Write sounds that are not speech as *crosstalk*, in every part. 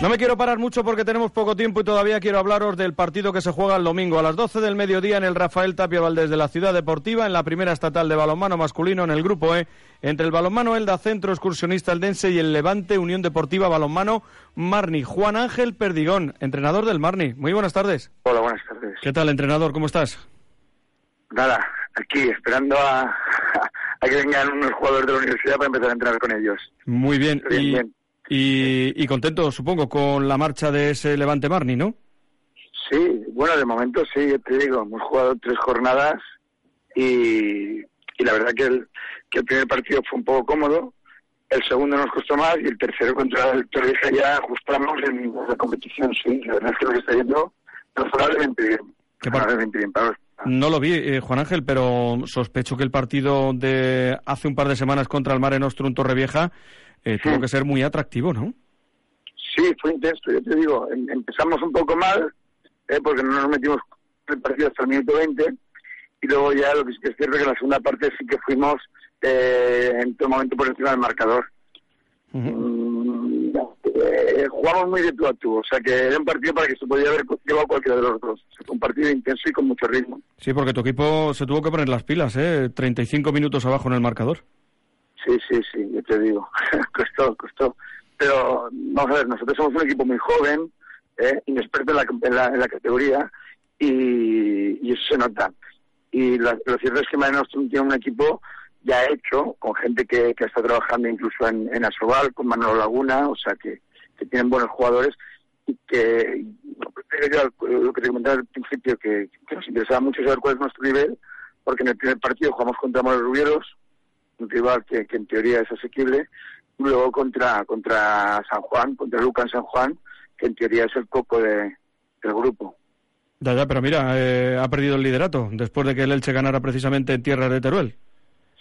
No me quiero parar mucho porque tenemos poco tiempo y todavía quiero hablaros del partido que se juega el domingo a las 12 del mediodía en el Rafael Tapia Valdés de la Ciudad Deportiva, en la primera estatal de balonmano masculino en el Grupo E, entre el balonmano Elda Centro Excursionista Eldense y el Levante Unión Deportiva Balonmano Marni. Juan Ángel Perdigón, entrenador del Marni. Muy buenas tardes. Hola, buenas tardes. ¿Qué tal, entrenador? ¿Cómo estás? Nada, aquí esperando a, a que vengan unos jugadores de la universidad para empezar a entrenar con ellos. Muy bien. Bien, y, bien. Y- y contento, supongo, con la marcha de ese Levante Marni, ¿no? Sí, bueno, de momento sí, yo te digo, hemos jugado tres jornadas y, y la verdad que el, que el primer partido fue un poco cómodo, el segundo nos costó más y el tercero contra el Torrija ya ajustamos en la competición, sí, la verdad es que lo que está yendo razonablemente bien. ¿Qué par- razonablemente bien, Pablo. No lo vi, eh, Juan Ángel, pero sospecho que el partido de hace un par de semanas contra el Mare Nostrum Torrevieja eh, tuvo que ser muy atractivo, ¿no? Sí, fue intenso, yo te digo. em- Empezamos un poco mal, eh, porque no nos metimos el partido hasta el minuto 20, y luego ya lo que sí que es cierto es que en la segunda parte sí que fuimos eh, en todo momento por encima del marcador. Mm, eh, jugamos muy de tú a tú, o sea que era un partido para que se podía haber llevado cualquiera de los dos. O sea, fue un partido intenso y con mucho ritmo. Sí, porque tu equipo se tuvo que poner las pilas, ¿eh? 35 minutos abajo en el marcador. Sí, sí, sí, yo te digo. *laughs* costó, costó. Pero vamos a ver, nosotros somos un equipo muy joven, eh, inexperto en la, categoría, y, eso se nota. Y la- lo cierto es que Mare Nostrum tiene un equipo ya hecho, con gente que, que está trabajando incluso en, en Asobal, con Manolo Laguna, o sea que, que tienen buenos jugadores y que lo que te comentaba al principio, que, que nos interesaba mucho saber cuál es nuestro nivel, porque en el primer partido jugamos contra Moros Rubieros, un rival que, que en teoría es asequible, luego contra, contra San Juan, contra Lucas San Juan, que en teoría es el coco de, del grupo. Ya, ya, pero mira, eh, ha perdido el liderato después de que el Elche ganara precisamente en tierra de Teruel.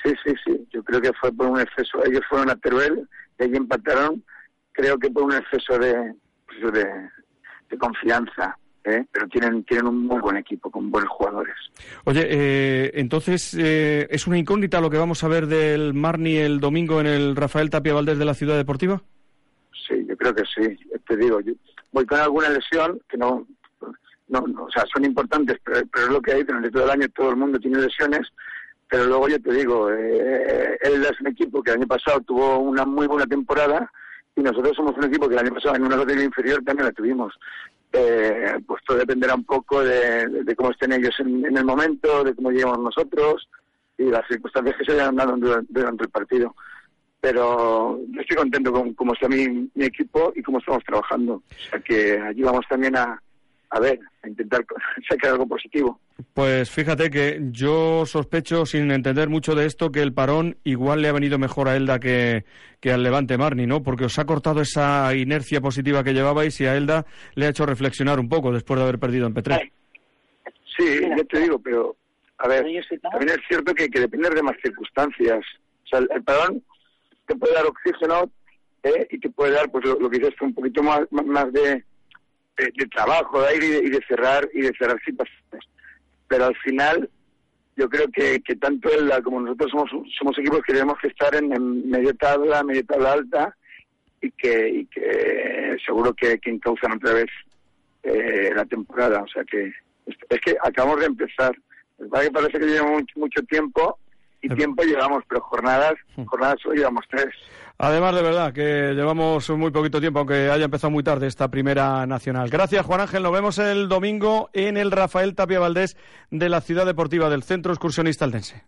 Sí, sí, sí, yo creo que fue por un exceso, ellos fueron a Teruel, y allí empataron, creo que por un exceso de, pues, de, de confianza, ¿eh? pero tienen, tienen un muy buen equipo, con buenos jugadores. Oye, eh, entonces, eh, ¿es una incógnita lo que vamos a ver del Marni el domingo en el Rafael Tapia Valdés de la Ciudad Deportiva? Sí, yo creo que sí. Te digo, yo voy con alguna lesión que no, no, no, o sea, son importantes, pero, pero es lo que hay durante todo el año. Todo el mundo tiene lesiones, pero luego yo te digo, eh, él es un equipo que el año pasado tuvo una muy buena temporada y nosotros somos un equipo que el año pasado en una categoría inferior también la tuvimos. Eh, pues todo dependerá un poco de, cómo estén ellos en, en el momento, de cómo lleguemos nosotros y las circunstancias que se hayan dado durante, el partido pero yo estoy contento con cómo está mi, mi equipo y cómo estamos trabajando. O sea que allí vamos también a, a ver, a intentar *laughs* sacar algo positivo. Pues fíjate que yo sospecho, sin entender mucho de esto, que el parón igual le ha venido mejor a Elda que, que al Levante Marni, ¿no? Porque os ha cortado esa inercia positiva que llevabais y a Elda le ha hecho reflexionar un poco después de haber perdido en Petrer. Sí, ya te digo, pero a ver, también es cierto que, que depende de más circunstancias. O sea, el, el parón te puede dar oxígeno ¿eh? y te puede dar, pues lo, lo que dices, un poquito más de, de, de trabajo, de aire y de, y de cerrar y de cerrar situaciones. Pero al final, yo creo que, que tanto él como nosotros somos, somos equipos que tenemos que estar en, en media tabla, media tabla alta y que, y que seguro que, que encauzan otra vez eh, la temporada. O sea que es, que acabamos de empezar. Que parece que llevamos mucho, mucho tiempo y tiempo llevamos, pero jornadas, jornadas solo llevamos tres. Además, de verdad, que llevamos muy poquito tiempo, aunque haya empezado muy tarde esta primera nacional. Gracias, Juan Ángel. Nos vemos el domingo en el Rafael Tapia Valdés de la Ciudad Deportiva del Centro Excursionista Aldense.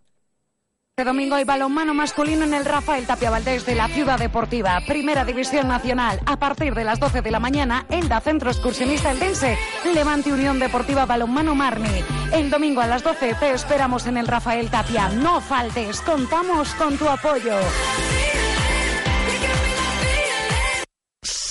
Este domingo hay balonmano masculino en el Rafael Tapia Valdés de la Ciudad Deportiva, Primera División Nacional. A partir de las 12 de la mañana, Elda Centro Excursionista Eldense, Levante Unión Deportiva Balonmano Marni. El domingo a las 12 te esperamos en el Rafael Tapia. No faltes, contamos con tu apoyo.